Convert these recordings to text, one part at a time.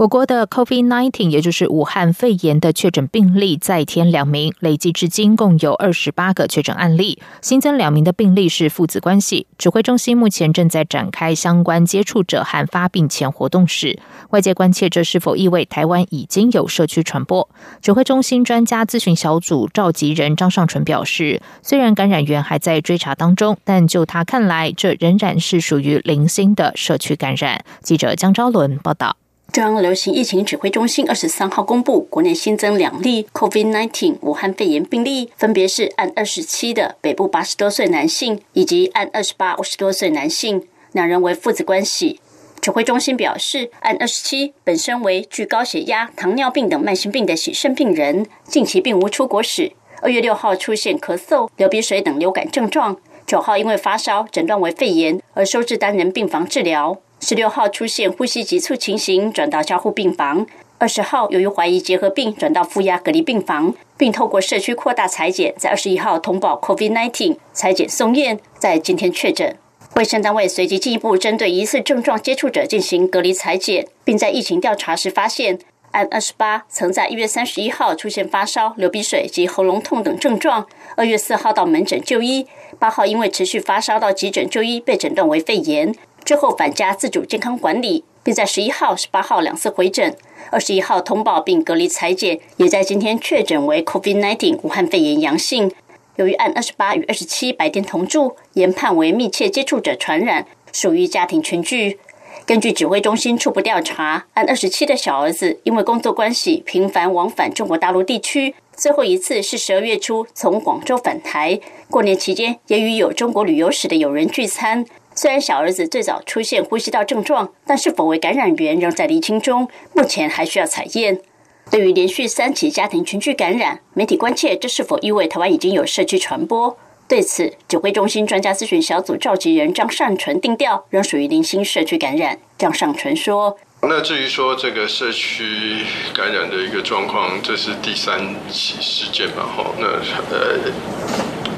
我国的 COVID-19，也就是武汉肺炎的确诊病例再添两名，累计至今共有二十八个确诊案例，新增两名的病例是父子关系。指挥中心目前正在展开相关接触者和发病前活动史，外界关切这是否意味台湾已经有社区传播？指挥中心专家咨询小组召集人张尚纯表示，虽然感染源还在追查当中，但就他看来，这仍然是属于零星的社区感染。记者江昭伦报道。中央流行疫情指挥中心二十三号公布，国内新增两例 COVID-19 武汉肺炎病例，分别是按二十七的北部八十多岁男性，以及按二十八五十多岁男性，两人为父子关系。指挥中心表示，按二十七本身为具高血压、糖尿病等慢性病的喜肾病人，近期并无出国史。二月六号出现咳嗽、流鼻水等流感症状，九号因为发烧诊断为肺炎而收治单人病房治疗。十六号出现呼吸急促情形，转到交互病房。二十号由于怀疑结核病，转到负压隔离病房，并透过社区扩大裁剪，在二十一号通报 COVID-19 裁剪送验，在今天确诊。卫生单位随即进一步针对疑似症状接触者进行隔离裁剪，并在疫情调查时发现，按二十八曾在一月三十一号出现发烧、流鼻水及喉咙痛等症状，二月四号到门诊就医，八号因为持续发烧到急诊就医，被诊断为肺炎。之后返家自主健康管理，并在十一号、十八号两次回诊，二十一号通报并隔离裁剪，也在今天确诊为 COVID-19 武汉肺炎阳性。由于按二十八与二十七白天同住，研判为密切接触者传染，属于家庭群聚。根据指挥中心初步调查，按二十七的小儿子因为工作关系频繁往返中国大陆地区，最后一次是十二月初从广州返台，过年期间也与有中国旅游史的友人聚餐。虽然小儿子最早出现呼吸道症状，但是否为感染源仍在厘清中，目前还需要采验。对于连续三起家庭群聚感染，媒体关切这是否意味台湾已经有社区传播？对此，指挥中心专家咨询小组召集人张善纯定调，仍属于零星社区感染。张善纯说：“那至于说这个社区感染的一个状况，这是第三起事件嘛？哈，那呃。”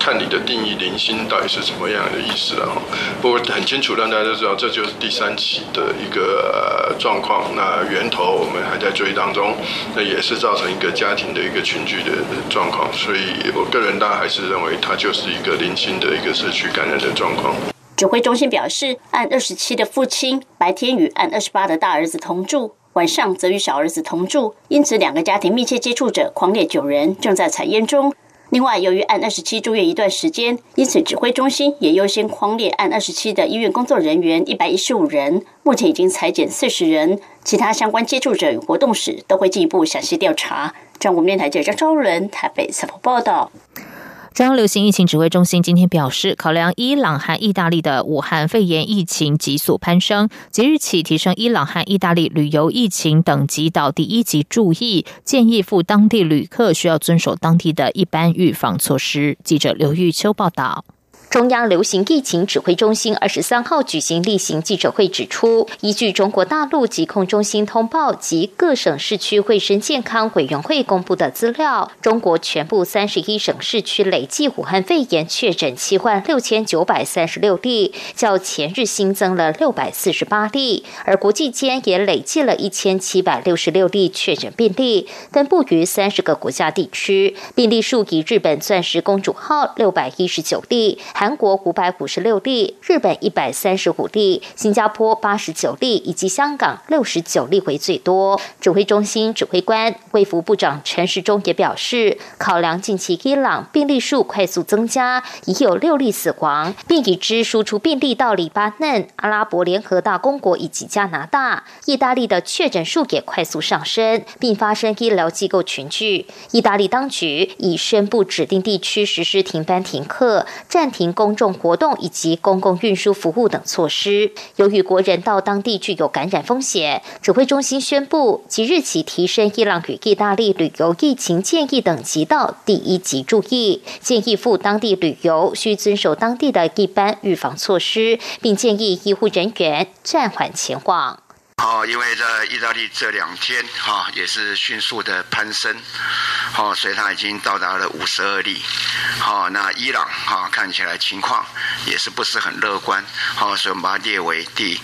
看你的定义，零星到底是什么样的意思了哈？不过很清楚，让大家都知道，这就是第三起的一个状况。那源头我们还在追当中，那也是造成一个家庭的一个群聚的状况。所以我个人大还是认为，它就是一个零星的一个社区感染的状况。指挥中心表示，按二十七的父亲白天与按二十八的大儿子同住，晚上则与小儿子同住，因此两个家庭密切接触者狂烈九人正在采烟中。另外，由于按二十七住院一段时间，因此指挥中心也优先框列按二十七的医院工作人员一百一十五人，目前已经裁减四十人，其他相关接触者与活动史都会进一步详细调查。中国电台记者张昭伦台北采访报道。中央流行疫情指挥中心今天表示，考量伊朗和意大利的武汉肺炎疫情急速攀升，即日起提升伊朗和意大利旅游疫情等级到第一级注意，建议赴当地旅客需要遵守当地的一般预防措施。记者刘玉秋报道。中央流行疫情指挥中心二十三号举行例行记者会，指出，依据中国大陆疾控中心通报及各省市区卫生健康委员会公布的资料，中国全部三十一省市区累计武汉肺炎确诊七万六千九百三十六例，较前日新增了六百四十八例，而国际间也累计了一千七百六十六例确诊病例，分布于三十个国家地区，病例数以日本钻石公主号六百一十九例。韩国五百五十六例，日本一百三十五例，新加坡八十九例，以及香港六十九例为最多。指挥中心指挥官卫福部长陈时中也表示，考量近期伊朗病例数快速增加，已有六例死亡，并已知输出病例到黎巴嫩、阿拉伯联合大公国以及加拿大。意大利的确诊数也快速上升，并发生医疗机构群聚。意大利当局已宣布指定地区实施停班停课，暂停。公众活动以及公共运输服务等措施。由于国人到当地具有感染风险，指挥中心宣布即日起提升伊朗与意大利旅游疫情建议等级到第一级注意，建议赴当地旅游需遵守当地的一般预防措施，并建议医护人员暂缓前往。哦，因为在意大利这两天哈也是迅速的攀升，哦，所以它已经到达了五十二例。好，那伊朗哈看起来情况也是不是很乐观，好，所以我们把它列为第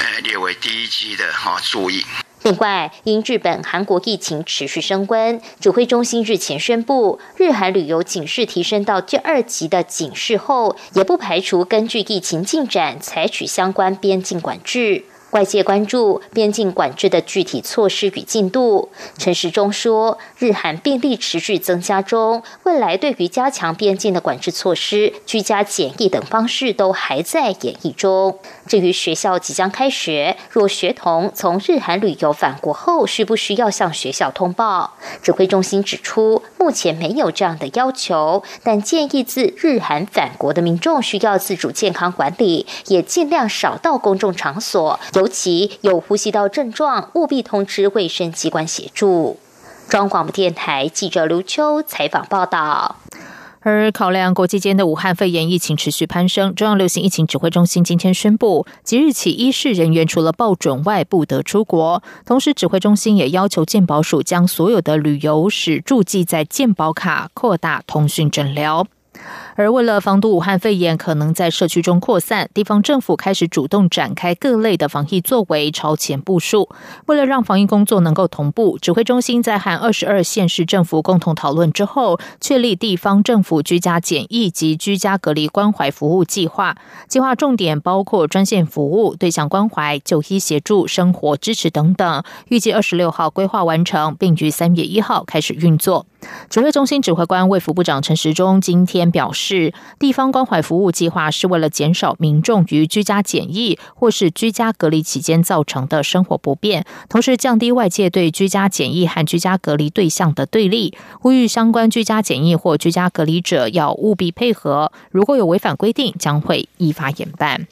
呃列为第一级的哈注意。另外，因日本、韩国疫情持续升温，指挥中心日前宣布，日韩旅游警示提升到第二级的警示后，也不排除根据疫情进展采取相关边境管制。外界关注边境管制的具体措施与进度。陈时中说，日韩病例持续增加中，未来对于加强边境的管制措施、居家检疫等方式都还在演绎中。至于学校即将开学，若学童从日韩旅游返国后，需不需要向学校通报？指挥中心指出，目前没有这样的要求，但建议自日韩返国的民众需要自主健康管理，也尽量少到公众场所。尤其有呼吸道症状，务必通知卫生机关协助。中广播电台记者刘秋采访报道。而考量国际间的武汉肺炎疫情持续攀升，中央流行疫情指挥中心今天宣布，即日起，医事人员除了报准外不得出国。同时，指挥中心也要求健保署将所有的旅游史注记在健保卡，扩大通讯诊疗。而为了防堵武汉肺炎可能在社区中扩散，地方政府开始主动展开各类的防疫作为，超前部署。为了让防疫工作能够同步，指挥中心在和二十二县市政府共同讨论之后，确立地方政府居家检疫及居家隔离关怀服务计划。计划重点包括专线服务、对象关怀、就医协助、生活支持等等。预计二十六号规划完成，并于三月一号开始运作。指挥中心指挥官卫福部长陈时中今天表示，地方关怀服务计划是为了减少民众于居家检疫或是居家隔离期间造成的生活不便，同时降低外界对居家检疫和居家隔离对象的对立，呼吁相关居家检疫或居家隔离者要务必配合，如果有违反规定，将会依法严办。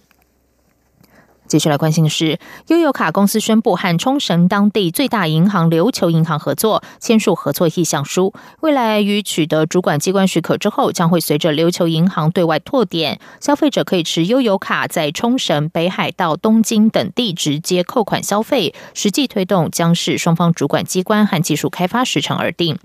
接下来关心的是，悠游卡公司宣布和冲绳当地最大银行琉球银行合作，签署合作意向书。未来于取得主管机关许可之后，将会随着琉球银行对外拓点，消费者可以持悠游卡在冲绳、北海道、东京等地直接扣款消费。实际推动将是双方主管机关和技术开发时程而定。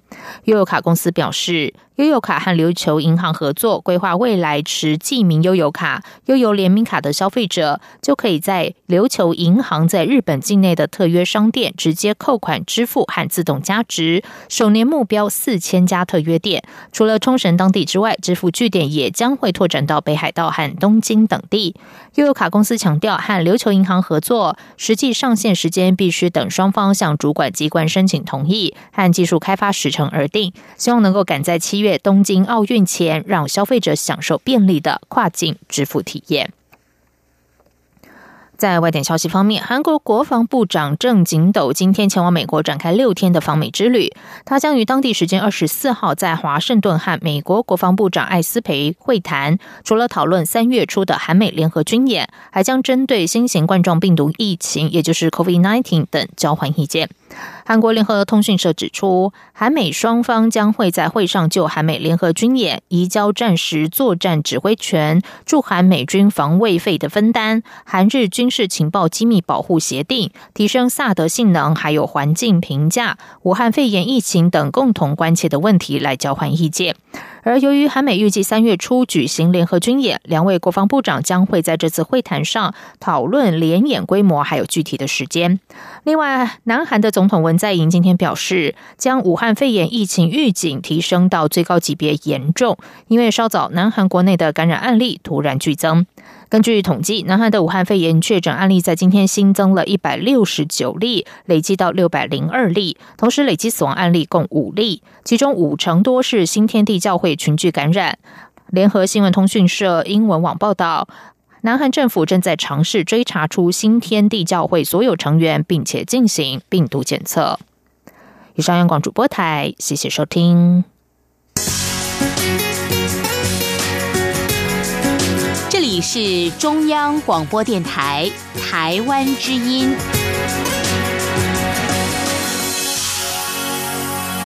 悠游卡公司表示。悠游卡和琉球银行合作，规划未来持记名悠游卡、悠游联名卡的消费者，就可以在琉球银行在日本境内的特约商店直接扣款支付和自动加值。首年目标四千家特约店，除了冲绳当地之外，支付据点也将会拓展到北海道和东京等地。悠游卡公司强调，和琉球银行合作，实际上线时间必须等双方向主管机关申请同意和技术开发时程而定，希望能够赶在七月月。东京奥运前，让消费者享受便利的跨境支付体验。在外电消息方面，韩国国防部长郑景斗今天前往美国展开六天的访美之旅。他将于当地时间二十四号在华盛顿和美国国防部长艾斯培会谈。除了讨论三月初的韩美联合军演，还将针对新型冠状病毒疫情，也就是 COVID-19 等交换意见。韩国联合通讯社指出，韩美双方将会在会上就韩美联合军演、移交战时作战指挥权、驻韩美军防卫费的分担、韩日军事情报机密保护协定、提升萨德性能、还有环境评价、武汉肺炎疫情等共同关切的问题来交换意见。而由于韩美预计三月初举行联合军演，两位国防部长将会在这次会谈上讨论联演规模还有具体的时间。另外，南韩的总统文在寅今天表示，将武汉肺炎疫情预警提升到最高级别严重，因为稍早南韩国内的感染案例突然剧增。根据统计，南韩的武汉肺炎确诊案例在今天新增了一百六十九例，累计到六百零二例，同时累计死亡案例共五例，其中五成多是新天地教会群聚感染。联合新闻通讯社英文网报道，南韩政府正在尝试追查出新天地教会所有成员，并且进行病毒检测。以上央广主播台，谢谢收听。是中央广播电台台湾之音。